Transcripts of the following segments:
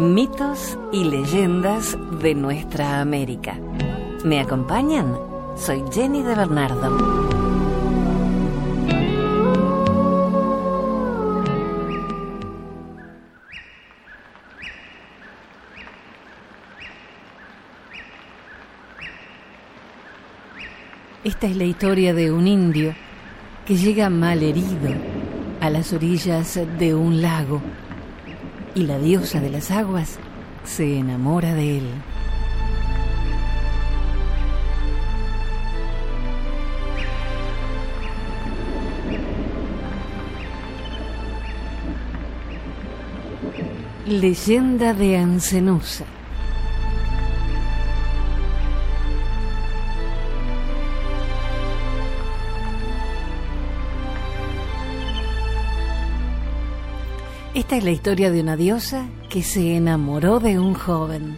Mitos y leyendas de nuestra América. ¿Me acompañan? Soy Jenny de Bernardo. Esta es la historia de un indio que llega mal herido a las orillas de un lago y la diosa de las aguas se enamora de él. Leyenda de Ancenusa. Esta es la historia de una diosa que se enamoró de un joven.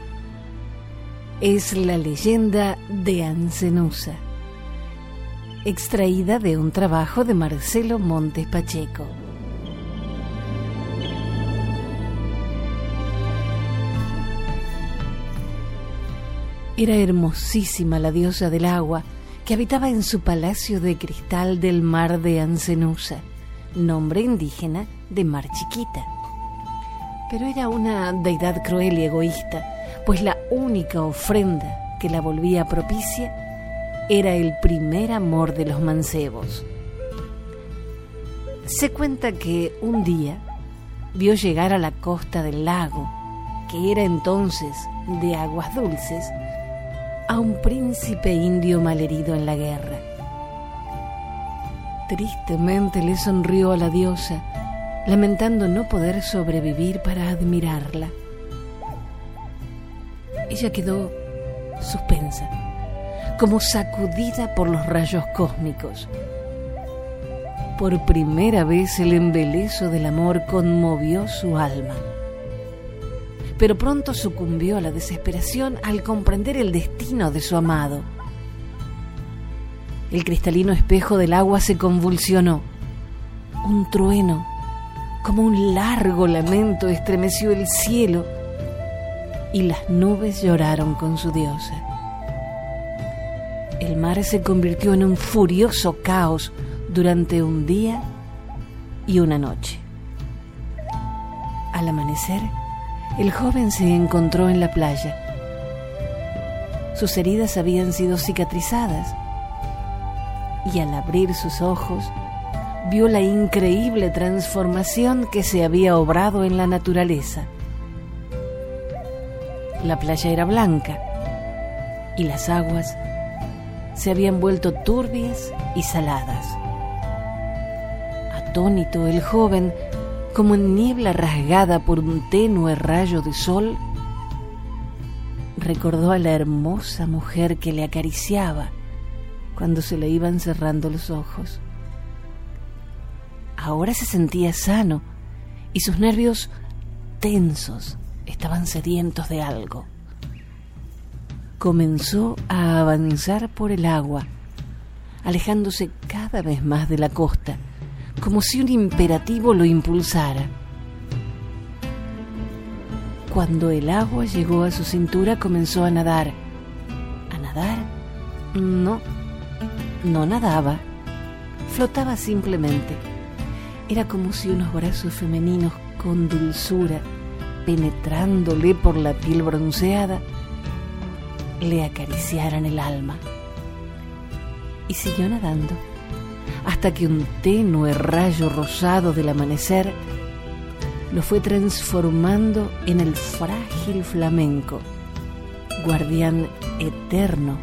Es la leyenda de Ancenusa, extraída de un trabajo de Marcelo Montes Pacheco. Era hermosísima la diosa del agua que habitaba en su palacio de cristal del mar de Ancenusa nombre indígena de Mar Chiquita. Pero era una deidad cruel y egoísta, pues la única ofrenda que la volvía propicia era el primer amor de los mancebos. Se cuenta que un día vio llegar a la costa del lago, que era entonces de aguas dulces, a un príncipe indio malherido en la guerra Tristemente le sonrió a la diosa, lamentando no poder sobrevivir para admirarla. Ella quedó suspensa, como sacudida por los rayos cósmicos. Por primera vez el embelezo del amor conmovió su alma. Pero pronto sucumbió a la desesperación al comprender el destino de su amado. El cristalino espejo del agua se convulsionó. Un trueno, como un largo lamento, estremeció el cielo y las nubes lloraron con su diosa. El mar se convirtió en un furioso caos durante un día y una noche. Al amanecer, el joven se encontró en la playa. Sus heridas habían sido cicatrizadas y al abrir sus ojos vio la increíble transformación que se había obrado en la naturaleza. La playa era blanca y las aguas se habían vuelto turbias y saladas. Atónito el joven, como en niebla rasgada por un tenue rayo de sol, recordó a la hermosa mujer que le acariciaba cuando se le iban cerrando los ojos. Ahora se sentía sano y sus nervios tensos estaban sedientos de algo. Comenzó a avanzar por el agua, alejándose cada vez más de la costa, como si un imperativo lo impulsara. Cuando el agua llegó a su cintura comenzó a nadar. ¿A nadar? No, no nadaba, flotaba simplemente. Era como si unos brazos femeninos con dulzura, penetrándole por la piel bronceada, le acariciaran el alma. Y siguió nadando, hasta que un tenue rayo rosado del amanecer lo fue transformando en el frágil flamenco, guardián eterno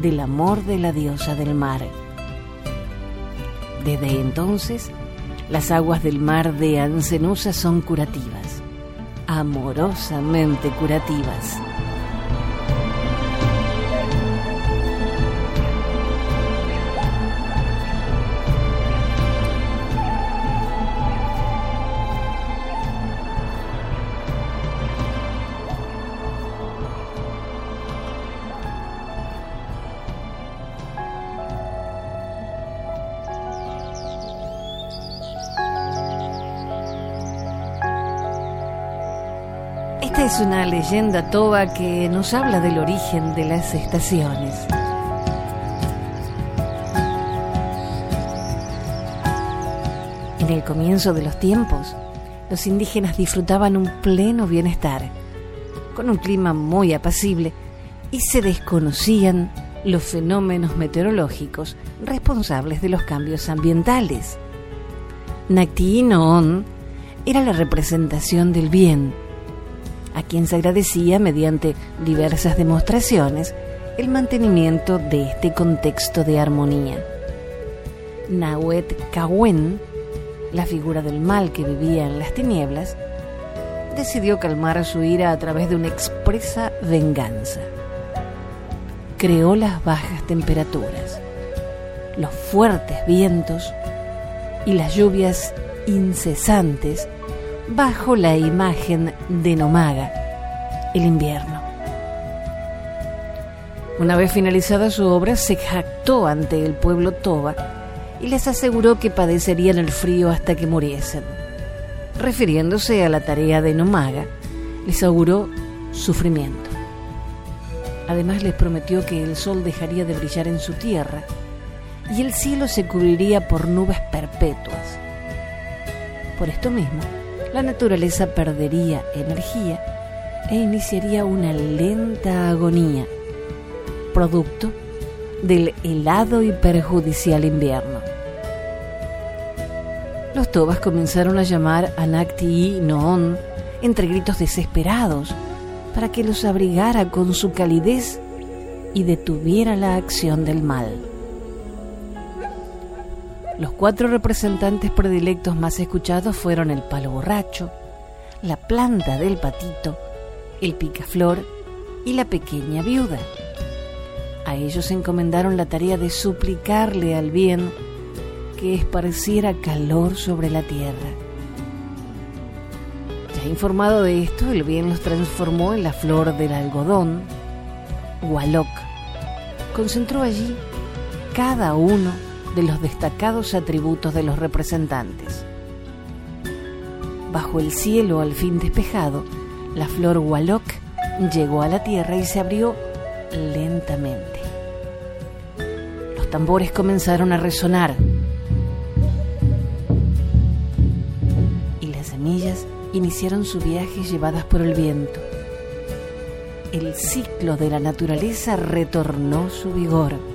del amor de la diosa del mar. Desde entonces, las aguas del mar de Ancenusa son curativas, amorosamente curativas. Esta es una leyenda toba que nos habla del origen de las estaciones. En el comienzo de los tiempos, los indígenas disfrutaban un pleno bienestar, con un clima muy apacible, y se desconocían los fenómenos meteorológicos responsables de los cambios ambientales. Nakti era la representación del bien, a quien se agradecía mediante diversas demostraciones el mantenimiento de este contexto de armonía. Nawet Kawen, la figura del mal que vivía en las tinieblas, decidió calmar su ira a través de una expresa venganza. Creó las bajas temperaturas, los fuertes vientos y las lluvias incesantes bajo la imagen de Nomaga, el invierno. Una vez finalizada su obra, se jactó ante el pueblo Toba y les aseguró que padecerían el frío hasta que muriesen. Refiriéndose a la tarea de Nomaga, les auguró sufrimiento. Además les prometió que el sol dejaría de brillar en su tierra y el cielo se cubriría por nubes perpetuas. Por esto mismo, la naturaleza perdería energía e iniciaría una lenta agonía, producto del helado y perjudicial invierno. Los tobas comenzaron a llamar a Nakti Noon entre gritos desesperados para que los abrigara con su calidez y detuviera la acción del mal. Los cuatro representantes predilectos más escuchados fueron el palo borracho, la planta del patito, el picaflor y la pequeña viuda. A ellos encomendaron la tarea de suplicarle al bien que esparciera calor sobre la tierra. Ya informado de esto, el bien los transformó en la flor del algodón, Walok. Concentró allí cada uno de los destacados atributos de los representantes. Bajo el cielo al fin despejado, la flor Walok llegó a la tierra y se abrió lentamente. Los tambores comenzaron a resonar y las semillas iniciaron su viaje llevadas por el viento. El ciclo de la naturaleza retornó su vigor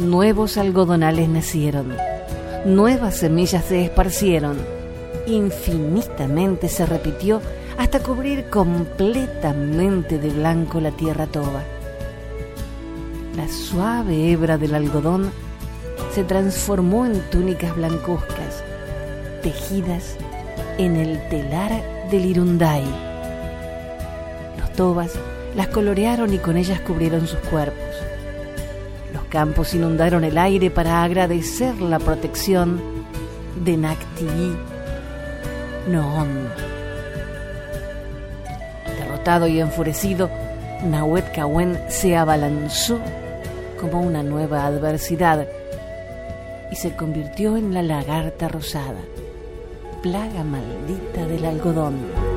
nuevos algodonales nacieron, nuevas semillas se esparcieron, infinitamente se repitió hasta cubrir completamente de blanco la tierra toba. La suave hebra del algodón se transformó en túnicas blancuzcas, tejidas en el telar del Irundai. Los tobas las colorearon y con ellas cubrieron sus cuerpos campos inundaron el aire para agradecer la protección de Nakti Noon. Derrotado y enfurecido, Nahuet Kawen se abalanzó como una nueva adversidad y se convirtió en la lagarta rosada, plaga maldita del algodón.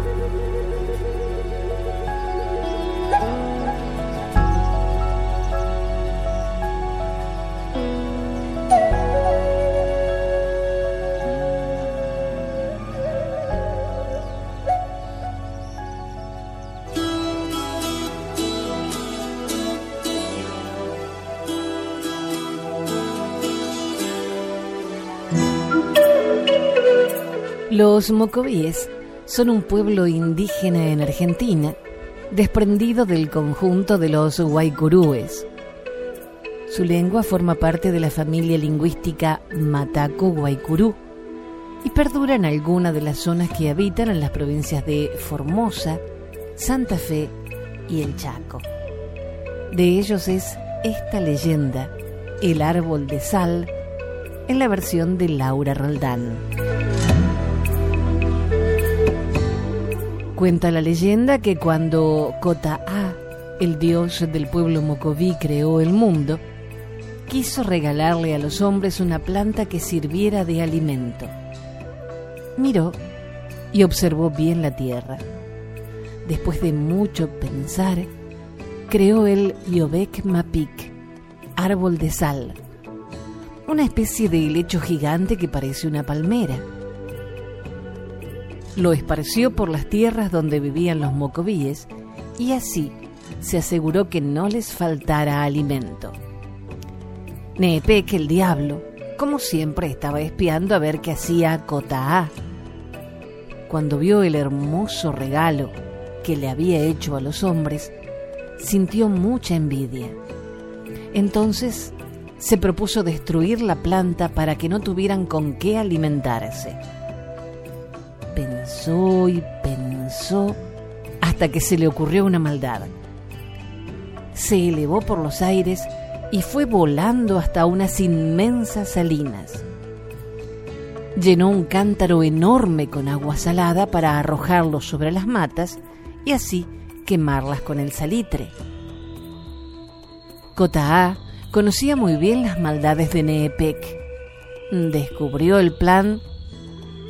Los mocovíes son un pueblo indígena en Argentina, desprendido del conjunto de los guaycurúes. Su lengua forma parte de la familia lingüística mataco-guaycurú y perdura en alguna de las zonas que habitan en las provincias de Formosa, Santa Fe y El Chaco. De ellos es esta leyenda, El árbol de sal, en la versión de Laura Roldán. Cuenta la leyenda que cuando Kota-A, el dios del pueblo Mocoví, creó el mundo, quiso regalarle a los hombres una planta que sirviera de alimento. Miró y observó bien la tierra. después de mucho pensar, creó el Yobek Mapik, árbol de sal, una especie de helecho gigante que parece una palmera. Lo esparció por las tierras donde vivían los mocobíes y así se aseguró que no les faltara alimento. Neepek, el diablo, como siempre, estaba espiando a ver qué hacía Cotaá. Cuando vio el hermoso regalo que le había hecho a los hombres, sintió mucha envidia. Entonces se propuso destruir la planta para que no tuvieran con qué alimentarse. Pensó y pensó hasta que se le ocurrió una maldad. Se elevó por los aires y fue volando hasta unas inmensas salinas. Llenó un cántaro enorme con agua salada para arrojarlo sobre las matas y así quemarlas con el salitre. Cotaá conocía muy bien las maldades de Neepec. Descubrió el plan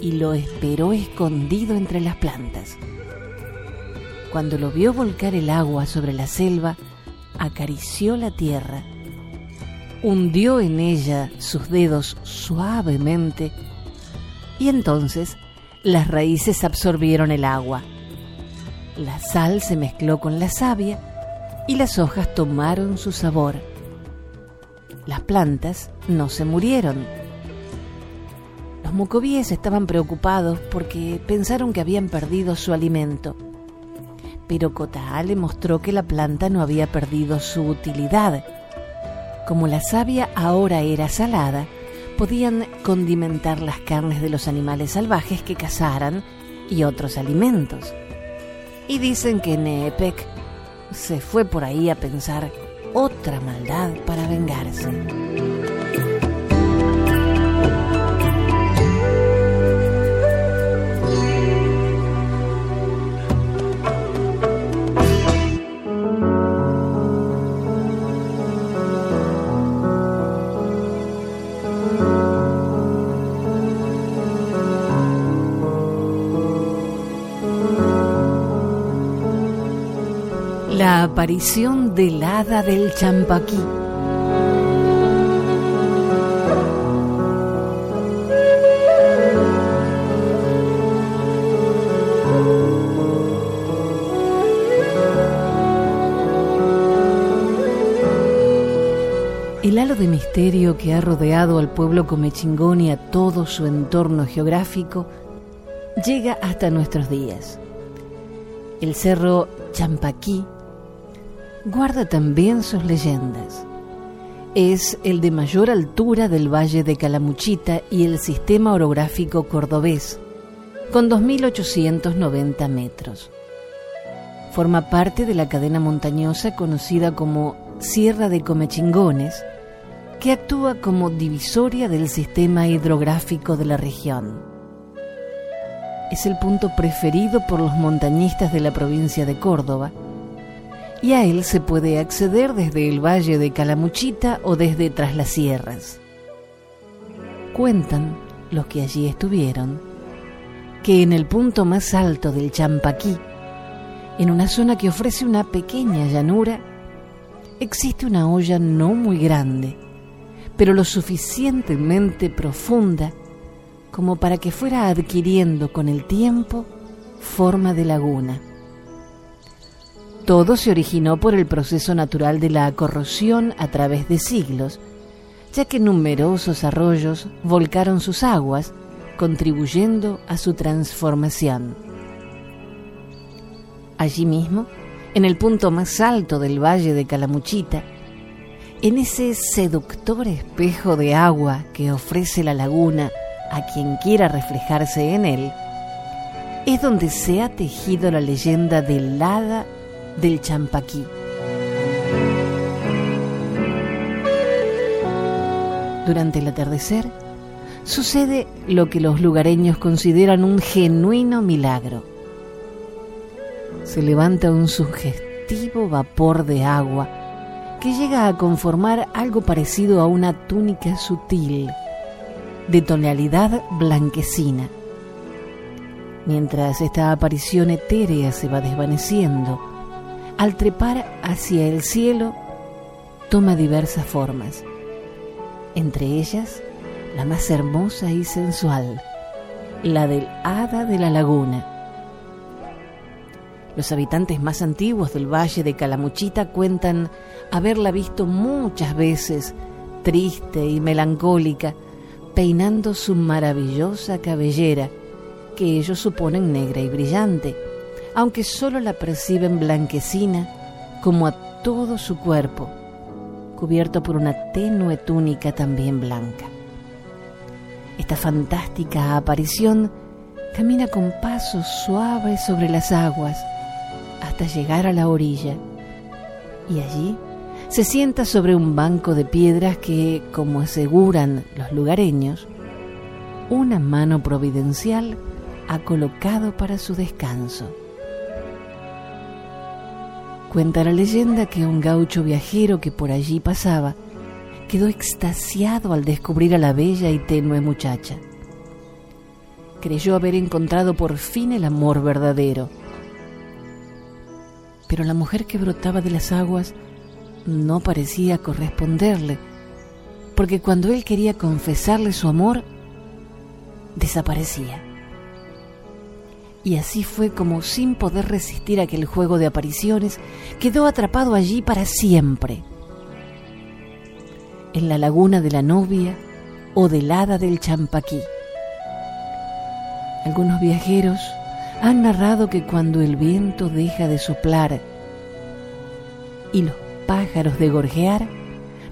y lo esperó escondido entre las plantas. Cuando lo vio volcar el agua sobre la selva, acarició la tierra, hundió en ella sus dedos suavemente y entonces las raíces absorbieron el agua. La sal se mezcló con la savia y las hojas tomaron su sabor. Las plantas no se murieron. Estaban preocupados porque pensaron que habían perdido su alimento pero Cotaá le mostró que la planta no había perdido su utilidad. Como la savia ahora era salada, podían condimentar las carnes de los animales salvajes que cazaran y otros alimentos. Y dicen que Neepec se fue por ahí a pensar otra maldad para vengarse. Aparición del hada del champaquí. El halo de misterio que ha rodeado al pueblo comechingón y a todo su entorno geográfico llega hasta nuestros días. El cerro Champaquí guarda también sus leyendas. Es el de mayor altura del Valle de Calamuchita y el sistema orográfico cordobés, con 2.890 metros. Forma parte de la cadena montañosa conocida como Sierra de Comechingones, que actúa como divisoria del sistema hidrográfico de la región. Es el punto preferido por los montañistas de la provincia de Córdoba, y a él se puede acceder desde el valle de Calamuchita o desde tras las sierras. Cuentan los que allí estuvieron que en el punto más alto del Champaquí, en una zona que ofrece una pequeña llanura, existe una olla no muy grande, pero lo suficientemente profunda como para que fuera adquiriendo con el tiempo forma de laguna. Todo se originó por el proceso natural de la corrosión a través de siglos, ya que numerosos arroyos volcaron sus aguas, contribuyendo a su transformación. Allí mismo, en el punto más alto del valle de Calamuchita, en ese seductor espejo de agua que ofrece la laguna a quien quiera reflejarse en él, es donde se ha tejido la leyenda del hada del Champaquí. Durante el atardecer, sucede lo que los lugareños consideran un genuino milagro. Se levanta un sugestivo vapor de agua que llega a conformar algo parecido a una túnica sutil, de tonalidad blanquecina. Mientras esta aparición etérea se va desvaneciendo, al trepar hacia el cielo, toma diversas formas, entre ellas la más hermosa y sensual, la del hada de la laguna. Los habitantes más antiguos del valle de Calamuchita cuentan haberla visto muchas veces, triste y melancólica, peinando su maravillosa cabellera, que ellos suponen negra y brillante, aunque solo la perciben blanquecina como a todo su cuerpo, cubierto por una tenue túnica también blanca. Esta fantástica aparición camina con pasos suaves sobre las aguas hasta llegar a la orilla y allí se sienta sobre un banco de piedras que, como aseguran los lugareños, una mano providencial ha colocado para su descanso. Cuenta la leyenda que un gaucho viajero que por allí pasaba quedó extasiado al descubrir a la bella y tenue muchacha. Creyó haber encontrado por fin el amor verdadero. Pero la mujer que brotaba de las aguas no parecía corresponderle, porque cuando él quería confesarle su amor, desaparecía. Y así fue como, sin poder resistir aquel juego de apariciones, quedó atrapado allí para siempre. En la laguna de la novia o del hada del champaquí. Algunos viajeros han narrado que cuando el viento deja de soplar y los pájaros de gorjear,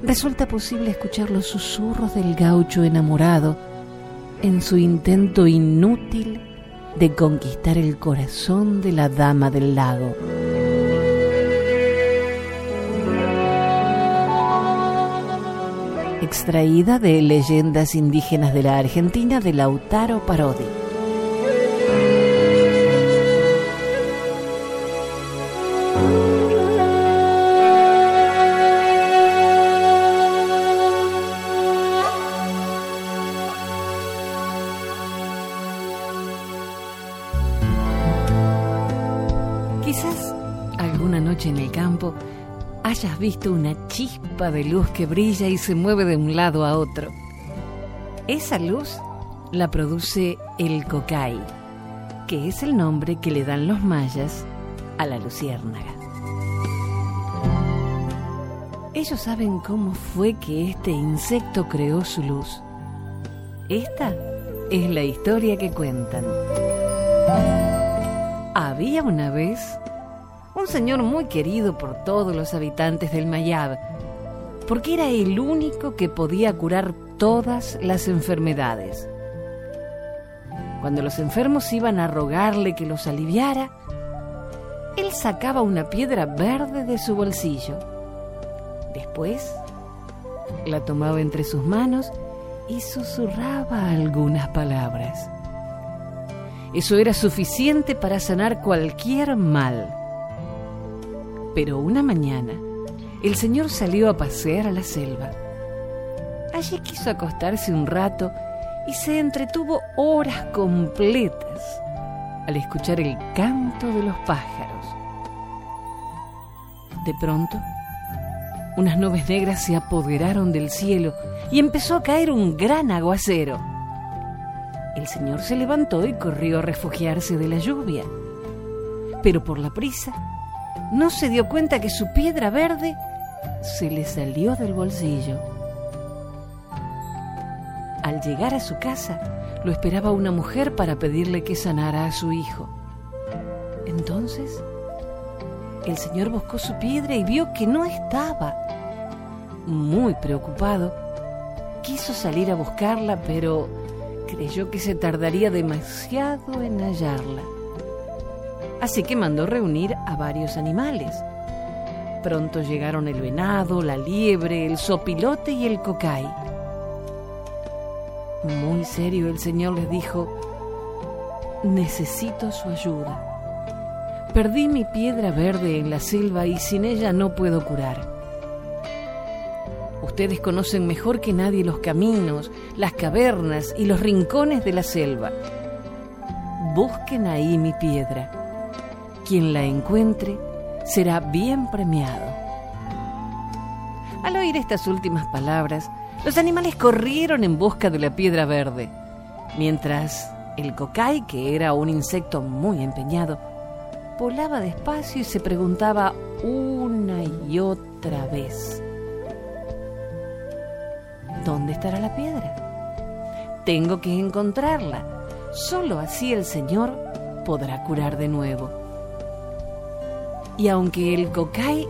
resulta posible escuchar los susurros del gaucho enamorado en su intento inútil de conquistar el corazón de la dama del lago. Extraída de Leyendas Indígenas de la Argentina de Lautaro Parodi. Visto una chispa de luz que brilla y se mueve de un lado a otro. Esa luz la produce el cocay, que es el nombre que le dan los mayas a la luciérnaga. Ellos saben cómo fue que este insecto creó su luz. Esta es la historia que cuentan. Había una vez un señor muy querido por todos los habitantes del Mayab, porque era el único que podía curar todas las enfermedades. Cuando los enfermos iban a rogarle que los aliviara, él sacaba una piedra verde de su bolsillo. Después la tomaba entre sus manos y susurraba algunas palabras. Eso era suficiente para sanar cualquier mal. Pero una mañana, el señor salió a pasear a la selva. Allí quiso acostarse un rato y se entretuvo horas completas al escuchar el canto de los pájaros. De pronto, unas nubes negras se apoderaron del cielo y empezó a caer un gran aguacero. El señor se levantó y corrió a refugiarse de la lluvia, pero por la prisa no se dio cuenta que su piedra verde se le salió del bolsillo. Al llegar a su casa, lo esperaba una mujer para pedirle que sanara a su hijo. Entonces, el señor buscó su piedra y vio que no estaba. Muy preocupado, quiso salir a buscarla, pero creyó que se tardaría demasiado en hallarla así que mandó reunir a varios animales. Pronto llegaron el venado, la liebre, el sopilote y el cocay. Muy serio el Señor les dijo, necesito su ayuda. Perdí mi piedra verde en la selva y sin ella no puedo curar. Ustedes conocen mejor que nadie los caminos, las cavernas y los rincones de la selva busquen ahí mi piedra. Quien la encuentre será bien premiado. Al oír estas últimas palabras, los animales corrieron en busca de la piedra verde, mientras el cocay, que era un insecto muy empeñado, volaba despacio y se preguntaba una y otra vez, ¿dónde estará la piedra? Tengo que encontrarla. Solo así el Señor podrá curar de nuevo. Y aunque el cocay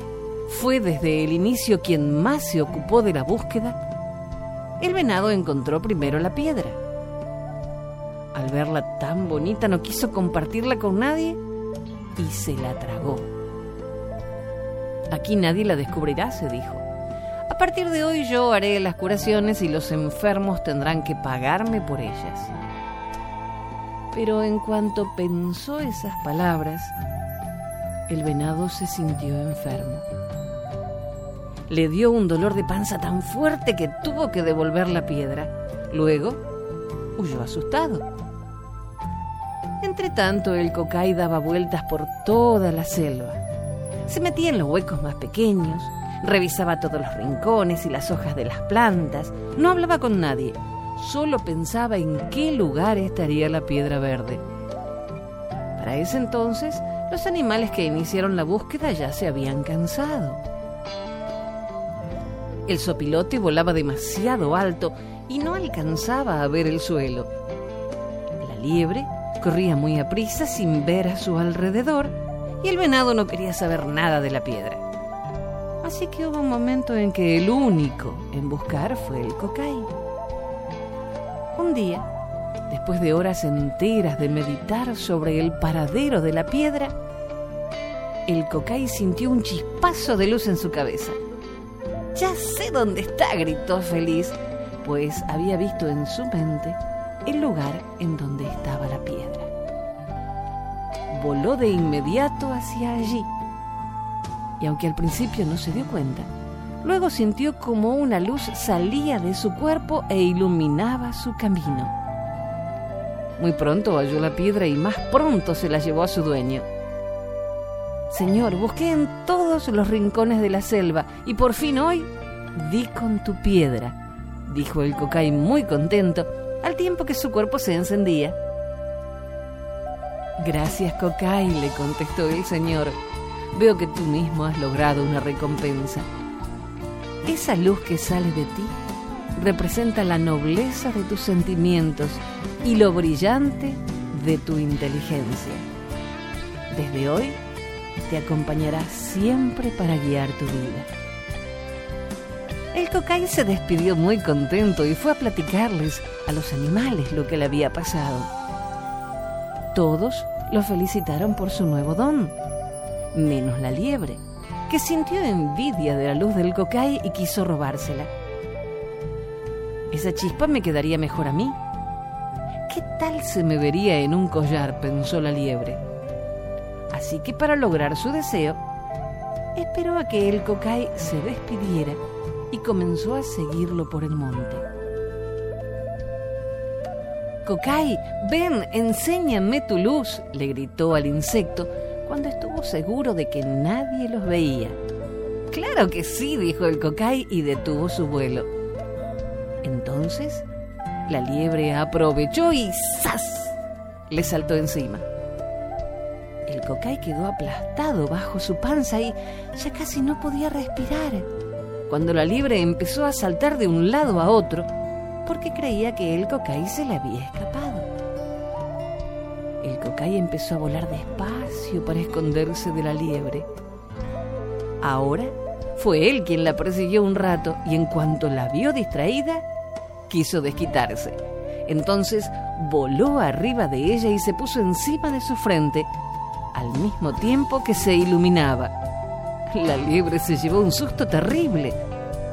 fue desde el inicio quien más se ocupó de la búsqueda, el venado encontró primero la piedra. Al verla tan bonita no quiso compartirla con nadie y se la tragó. Aquí nadie la descubrirá, se dijo. A partir de hoy yo haré las curaciones y los enfermos tendrán que pagarme por ellas. Pero en cuanto pensó esas palabras, el venado se sintió enfermo. Le dio un dolor de panza tan fuerte que tuvo que devolver la piedra. Luego huyó asustado. Entre tanto, el cocay daba vueltas por toda la selva. Se metía en los huecos más pequeños, revisaba todos los rincones y las hojas de las plantas, no hablaba con nadie, solo pensaba en qué lugar estaría la piedra verde. Para ese entonces, los animales que iniciaron la búsqueda ya se habían cansado. El sopilote volaba demasiado alto y no alcanzaba a ver el suelo. La liebre corría muy a prisa sin ver a su alrededor y el venado no quería saber nada de la piedra. Así que hubo un momento en que el único en buscar fue el cocay. Un día, después de horas enteras de meditar sobre el paradero de la piedra, el cocay sintió un chispazo de luz en su cabeza. Ya sé dónde está, gritó feliz, pues había visto en su mente el lugar en donde estaba la piedra. Voló de inmediato hacia allí y aunque al principio no se dio cuenta, luego sintió como una luz salía de su cuerpo e iluminaba su camino. Muy pronto halló la piedra y más pronto se la llevó a su dueño. Señor, busqué en todos los rincones de la selva y por fin hoy di con tu piedra, dijo el cocay muy contento, al tiempo que su cuerpo se encendía. Gracias, cocay, le contestó el señor. Veo que tú mismo has logrado una recompensa. Esa luz que sale de ti representa la nobleza de tus sentimientos y lo brillante de tu inteligencia. Desde hoy te acompañará siempre para guiar tu vida. El cocay se despidió muy contento y fue a platicarles a los animales lo que le había pasado. Todos lo felicitaron por su nuevo don, menos la liebre, que sintió envidia de la luz del cocay y quiso robársela. Esa chispa me quedaría mejor a mí. ¿Qué tal se me vería en un collar? pensó la liebre. Así que para lograr su deseo, esperó a que el cocay se despidiera y comenzó a seguirlo por el monte. Cocay, ven, enséñame tu luz, le gritó al insecto cuando estuvo seguro de que nadie los veía. Claro que sí, dijo el cocay y detuvo su vuelo. Entonces, la liebre aprovechó y ¡zas! le saltó encima. El cocay quedó aplastado bajo su panza y ya casi no podía respirar cuando la liebre empezó a saltar de un lado a otro porque creía que el cocay se le había escapado. El cocay empezó a volar despacio para esconderse de la liebre. Ahora fue él quien la persiguió un rato y en cuanto la vio distraída, quiso desquitarse. Entonces voló arriba de ella y se puso encima de su frente, al mismo tiempo que se iluminaba. La liebre se llevó un susto terrible,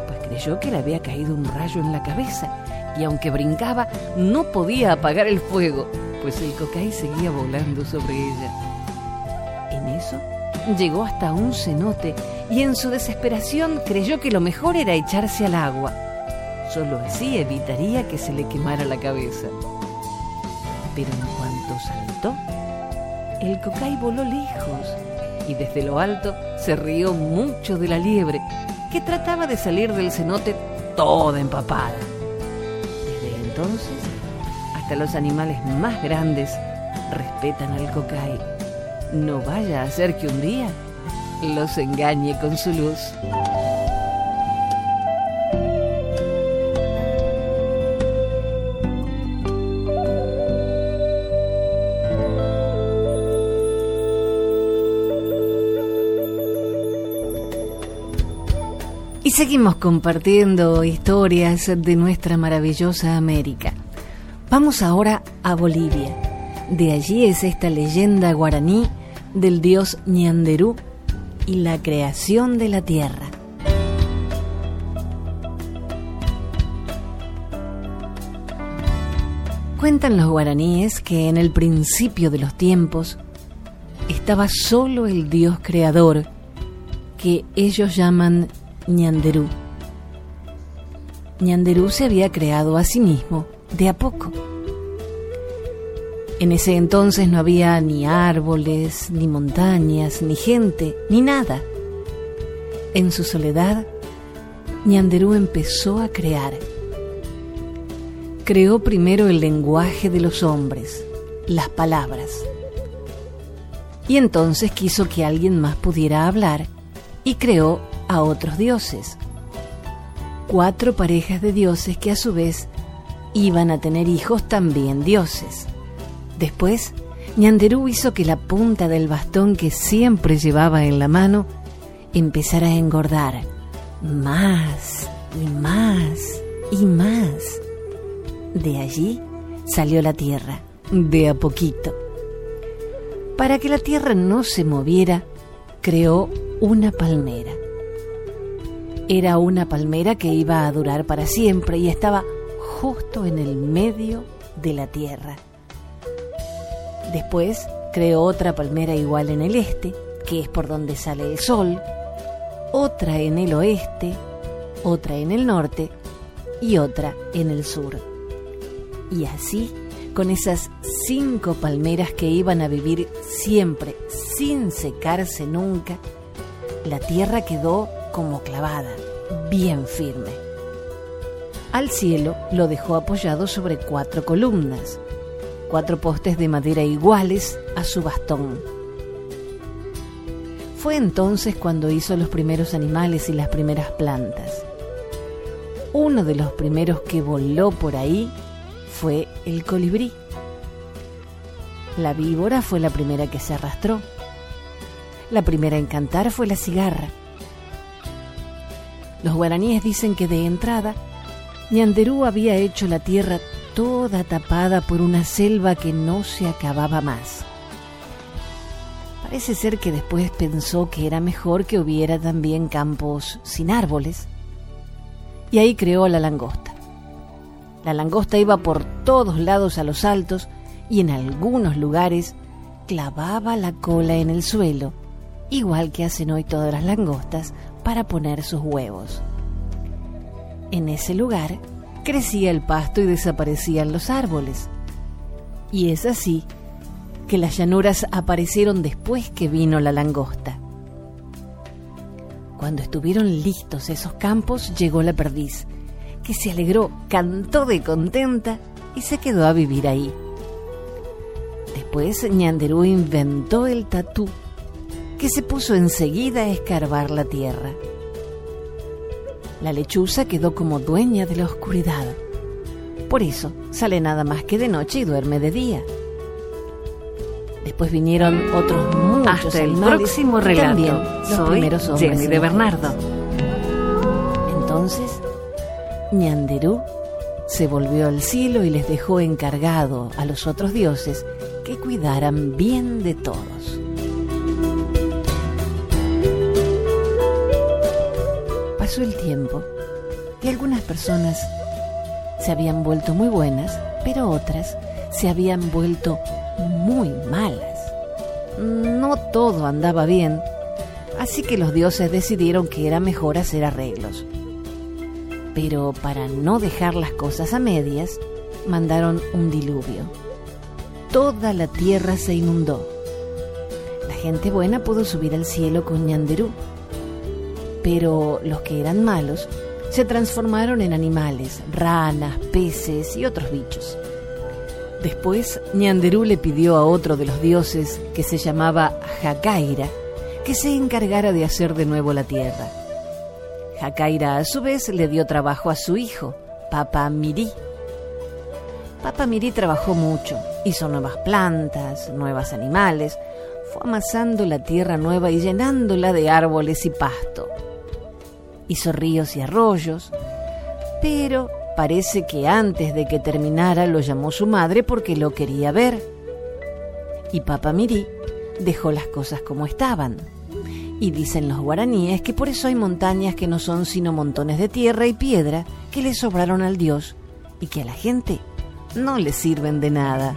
pues creyó que le había caído un rayo en la cabeza y aunque brincaba no podía apagar el fuego, pues el cocay seguía volando sobre ella. En eso llegó hasta un cenote y en su desesperación creyó que lo mejor era echarse al agua. Solo así evitaría que se le quemara la cabeza. Pero en cuanto saltó, el cocay voló lejos y desde lo alto se rió mucho de la liebre, que trataba de salir del cenote toda empapada. Desde entonces, hasta los animales más grandes respetan al cocay. No vaya a ser que un día los engañe con su luz. Y seguimos compartiendo historias de nuestra maravillosa América. Vamos ahora a Bolivia. De allí es esta leyenda guaraní del dios Ñanderú y la creación de la tierra. Cuentan los guaraníes que en el principio de los tiempos estaba solo el dios creador, que ellos llaman Ñanderú. Ñanderú se había creado a sí mismo de a poco. En ese entonces no había ni árboles, ni montañas, ni gente, ni nada. En su soledad, Ñanderú empezó a crear. Creó primero el lenguaje de los hombres, las palabras. Y entonces quiso que alguien más pudiera hablar y creó a otros dioses. Cuatro parejas de dioses que a su vez iban a tener hijos también dioses. Después, Ñanderú hizo que la punta del bastón que siempre llevaba en la mano empezara a engordar más y más y más. De allí salió la tierra, de a poquito. Para que la tierra no se moviera, creó una palmera. Era una palmera que iba a durar para siempre y estaba justo en el medio de la tierra. Después creó otra palmera igual en el este, que es por donde sale el sol, otra en el oeste, otra en el norte y otra en el sur. Y así, con esas cinco palmeras que iban a vivir siempre sin secarse nunca, la tierra quedó como clavada, bien firme. Al cielo lo dejó apoyado sobre cuatro columnas, cuatro postes de madera iguales a su bastón. Fue entonces cuando hizo los primeros animales y las primeras plantas. Uno de los primeros que voló por ahí fue el colibrí. La víbora fue la primera que se arrastró. La primera en cantar fue la cigarra. Los guaraníes dicen que de entrada, Ñanderú había hecho la tierra toda tapada por una selva que no se acababa más. Parece ser que después pensó que era mejor que hubiera también campos sin árboles, y ahí creó la langosta. La langosta iba por todos lados a los altos y en algunos lugares clavaba la cola en el suelo, igual que hacen hoy todas las langostas, para poner sus huevos. En ese lugar crecía el pasto y desaparecían los árboles. Y es así que las llanuras aparecieron después que vino la langosta. Cuando estuvieron listos esos campos, llegó la perdiz, que se alegró, cantó de contenta y se quedó a vivir ahí. Después Ñanderú inventó el tatú que se puso enseguida a escarbar la tierra. La lechuza quedó como dueña de la oscuridad. Por eso sale nada más que de noche y duerme de día. Después vinieron otros muchos Hasta el próximo relato. También los Soy primeros hombres Jenny de. Bernardo. Entonces, Ñanderú se volvió al cielo y les dejó encargado a los otros dioses que cuidaran bien de todos. Pasó el tiempo y algunas personas se habían vuelto muy buenas, pero otras se habían vuelto muy malas. No todo andaba bien, así que los dioses decidieron que era mejor hacer arreglos. Pero para no dejar las cosas a medias, mandaron un diluvio. toda la tierra se inundó. La gente buena pudo subir al cielo con ñanderú, pero los que eran malos se transformaron en animales, ranas, peces y otros bichos. Después, Ñanderú le pidió a otro de los dioses, que se llamaba Jacaira, que se encargara de hacer de nuevo la tierra. Jacaira, a su vez, le dio trabajo a su hijo, Papa Mirí. Papa Mirí trabajó mucho, hizo nuevas plantas, nuevos animales, fue amasando la tierra nueva y llenándola de árboles y pasto. Hizo ríos y arroyos, pero parece que antes de que terminara lo llamó su madre porque lo quería ver. Y Papa Mirí dejó las cosas como estaban. Y dicen los guaraníes que por eso hay montañas que no son sino montones de tierra y piedra que le sobraron al dios y que a la gente no le sirven de nada.